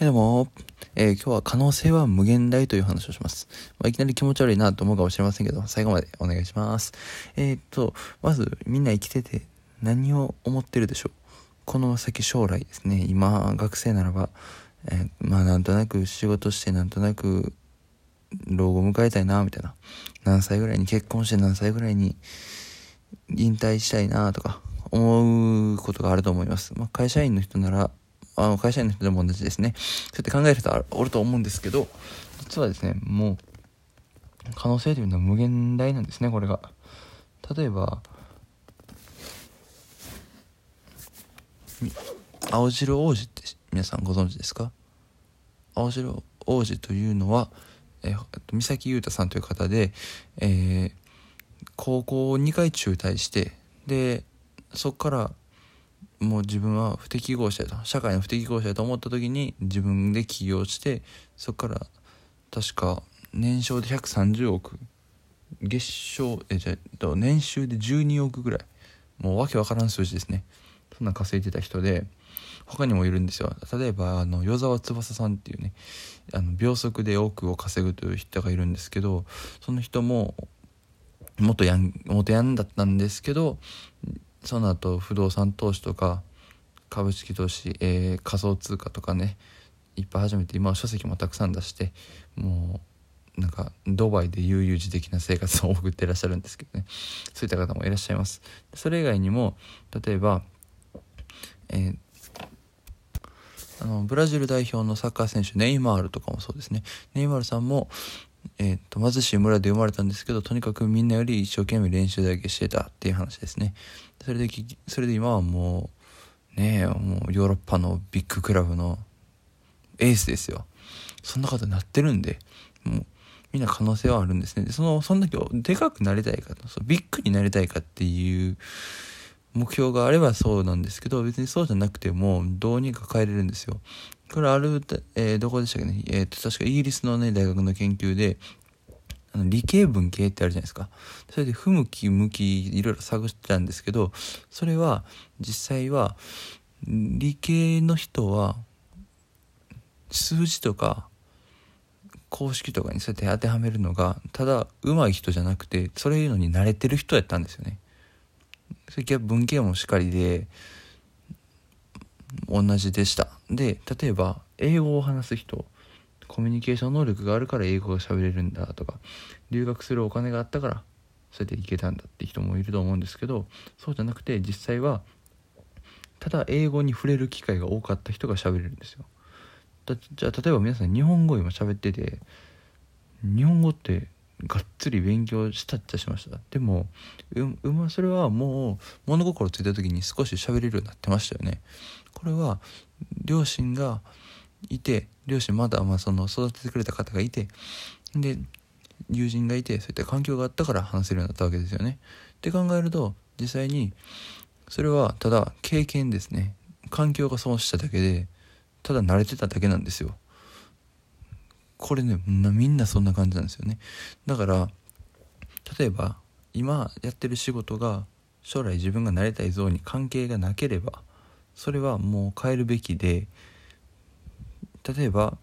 どうも、えー、今日は可能性は無限大という話をします。まあ、いきなり気持ち悪いなと思うかもしれませんけど、最後までお願いします。えー、っと、まずみんな生きてて何を思ってるでしょう？この先将来ですね、今学生ならば、えー、まあなんとなく仕事してなんとなく老後迎えたいな、みたいな。何歳ぐらいに結婚して何歳ぐらいに引退したいな、とか思うことがあると思います。まあ、会社員の人なら、あの会社員の人でも同じですね。そうやって考える人おると思うんですけど、実はですね、もう、可能性というのは無限大なんですね、これが。例えば、青汁王子って皆さんご存知ですか？青汁王子というのは、えー、三崎優太さんという方で、えー、高校を2回中退して、で、そこからもう自分は不適合者だと社会の不適合者だと思った時に自分で起業してそこから確か年商で130億月賞えじゃと年収で12億ぐらい。もうわけわからん数字ですね。そんな稼いでた人で他にもいるんですよ。例えばあの与沢翼さんっていうねあの秒速で億を稼ぐという人がいるんですけどその人も元ヤン元ヤンだったんですけどその後不動産投資とか株式投資、えー、仮想通貨とかねいっぱい始めて今は書籍もたくさん出してもうなんかドバイで悠々自適な生活を送ってらっしゃるんですけどね。そういった方もいらっしゃいます。それ以外にも例えば、えー、あのブラジル代表のサッカー選手ネイマールとかもそうですね。ネイマールさんもえーと、貧しい村で生まれたんですけどとにかくみんなより一生懸命練習だけしてたっていう話ですね。それでそれで今はもうねもうヨーロッパのビッグクラブのエースですよ。そんなことになってるんでもうみんな可能性はあるんですね。でそのそんだけでかくなりたいかとビッグになりたいかっていう目標があればそうなんですけど別にそうじゃなくてもどうにか変えれるんですよ。これある、えー、どこでしたっけね、えー、と確かイギリスのね大学の研究であの理系文系ってあるじゃないですか。それで不向き向きいろいろ探してたんですけどそれは実際は理系の人は数字とか公式とかにそうやって当てはめるのがただ上手い人じゃなくてそれいうのに慣れてる人やったんですよね。それ文系もしっかりで同じでした。で例えば英語を話す人コミュニケーション能力があるから英語が喋れるんだとか留学するお金があったからそうやって行けたんだって人もいると思うんですけどそうじゃなくて実際はただ英語に触れる機会が多かった人が喋れるんですよ。じゃあ例えば皆さん日本語今喋ってて日本語ってがっつり勉強したっちゃしました。でもうまそれはもう物心ついた時に少し喋れるようになってましたよね。これは両親がいて両親まだまあその育ててくれた方がいてで友人がいてそういった環境があったから話せるようになったわけですよね。って考えると実際にそれはただ経験ですね。環境が損しただけでただ慣れてただけなんですよ。これねみんなそんな感じなんですよね。だから例えば今やってる仕事が将来自分がなりたい像に関係がなければそれはもう変えるべきで例えば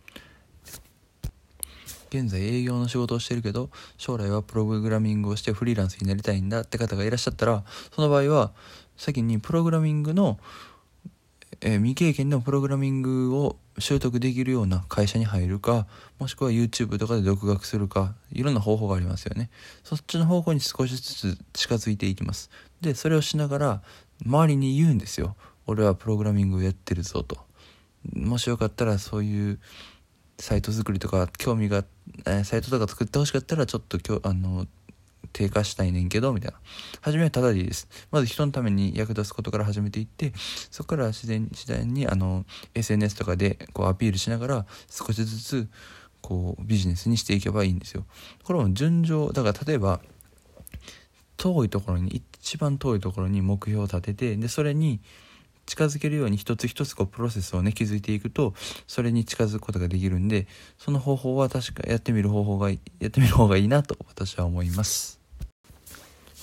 現在営業の仕事をしてるけど将来はプログラミングをしてフリーランスになりたいんだって方がいらっしゃったらその場合は先にプログラミングのえー、未経験のプログラミングを習得できるような会社に入るか、もしくは YouTube とかで独学するか、いろんな方法がありますよね。そっちの方向に少しずつ近づいていきます。で、それをしながら、周りに言うんですよ。俺はプログラミングをやってるぞと。もしよかったらそういうサイト作りとか興味が、えー、サイトとか作ってほしかったらちょっと今日、あの、低下したいねんけど、みたいな。初めはただでいいです。まず人のために役立つことから始めていって、そこから自然、自然に、あの、SNS とかで、こう、アピールしながら、少しずつ、こう、ビジネスにしていけばいいんですよ。これも順序、だから例えば、遠いところに、一番遠いところに目標を立てて、で、それに、近づけるように一つ一つこうプロセスをね築いていくとそれに近づくことができるんでその方法は確かやってみる方法がやってみる方がいいなと私は思います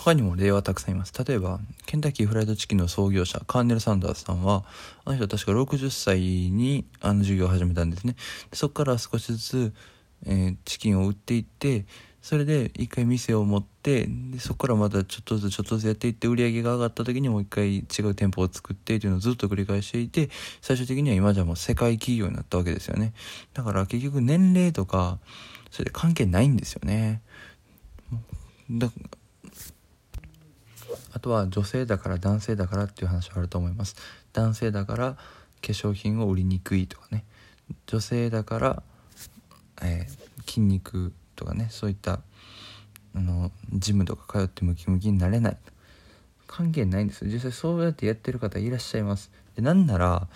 他にも例はたくさんいます。例えば、ケンタッキーフライドチキンの創業者、カーネル・サンダースさんは、あの人は確か60歳にあの授業を始めたんですね。でそこから少しずつ、えー、チキンを売っていって、それで一回店を持ってでそこからまたちょっとずつちょっとずつやっていって売り上げが上がった時にもう一回違う店舗を作ってっていうのをずっと繰り返していて最終的には今じゃもう世界企業になったわけですよねだから結局年齢とかそれで関係ないんですよねだとは女性だから男性だからっていう話はあると思います。男性だから化粧品を売りにくいとかね。女性だから、えー、筋肉とかねそういったあのジムとか通ってムキムキになれない。関係ないんです実際そうやってやってる方いらっしゃいます。でなんなら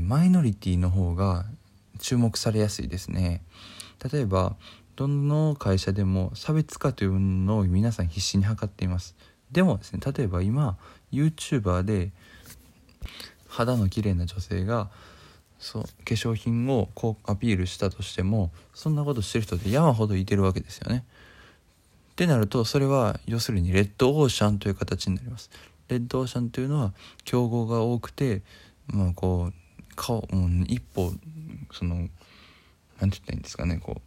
マイノリティの方が注目されやすいですね。例えばどの会社でも差別化というのを皆さん必死に図っています。でもですね例えば今 YouTuber で肌の綺麗な女性がそう化粧品をこうアピールしたとしてもそんなことしてる人って山ほどいてるわけですよね。ってなるとそれは要するにレッドオーシャンという形になります。レッドオーシャンというのは競合が多くてまあこう顔、うん、一歩その何て言ったらいいんですかねこう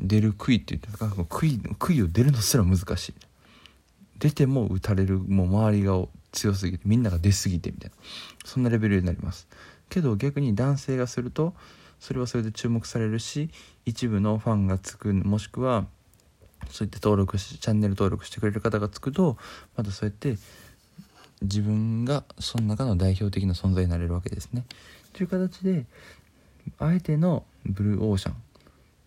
出る杭って言ってか杭杭を出るのすら難しい。出ても打たれるもう周りが強すぎてみんなが出すぎてみたいなそんなレベルになります。けど逆に男性がするとそれはそれで注目されるし一部のファンがつくもしくはそういった登録しチャンネル登録してくれる方がつくとまたそうやって自分がその中の代表的な存在になれるわけですね。という形であえてのブルーオーシャン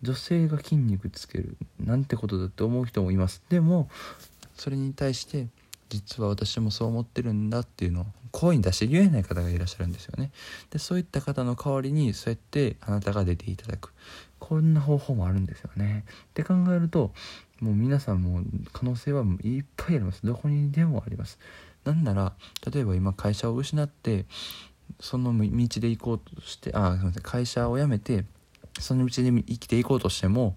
女性が筋肉つけるなんてことだって思う人もいますでもそれに対して実は私もそう思ってるんだっていうのを声に出して言えない方がいらっしゃるんですよね。でそういった方の代わりにそうやってあなたが出ていただく。こんな方法もあるんですよね。って考えるともう皆さんも可能性はいっぱいあります。どこにでもあります。なんなら例えば今会社を失ってその道で行こうとしてあすみません会社を辞めてその道で生きていこうとしても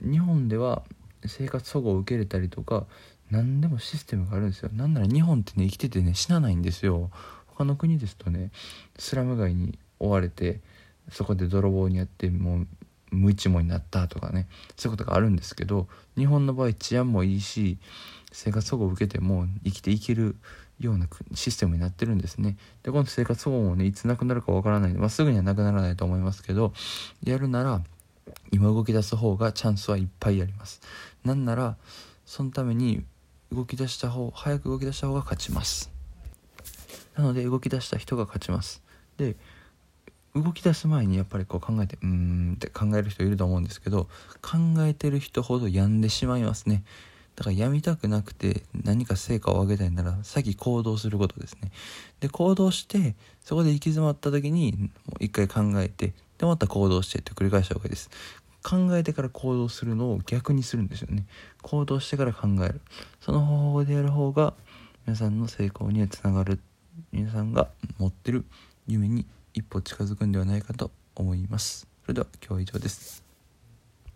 日本では生活保護を受けれたりとか何でもシステムがあるんですよ。なんなら日本ってね生きててね死なないんですよ。他の国ですとねスラム街に追われてそこで泥棒にやってもう無一文になったとかねそういうことがあるんですけど日本の場合治安もいいし生活保護を受けても生きていけるようなシステムになってるんですね。でこの生活保護もねいつなくなるかわからないんで、まあ、すぐにはなくならないと思いますけどやるなら今動き出す方がチャンスはいっぱいあります。なんならそのために動き出した方早く動き出した方が勝ちます。なので動き出した人が勝ちます。で動き出す前にやっぱりこう考えてうーんって考える人いると思うんですけど考えてる人ほど病んでしまいますね。だからやみたくなくて何か成果を上げたいなら先行動することですね。で行動してそこで行き詰まった時にもう一回考えてでまた行動してって繰り返した方がいいです。考えてから行動するのを逆にするんですよね。行動してから考える。その方法でやる方が皆さんの成功にはつながる。皆さんが持ってる夢に一歩近づくんではないかと思います。それでは今日は以上です。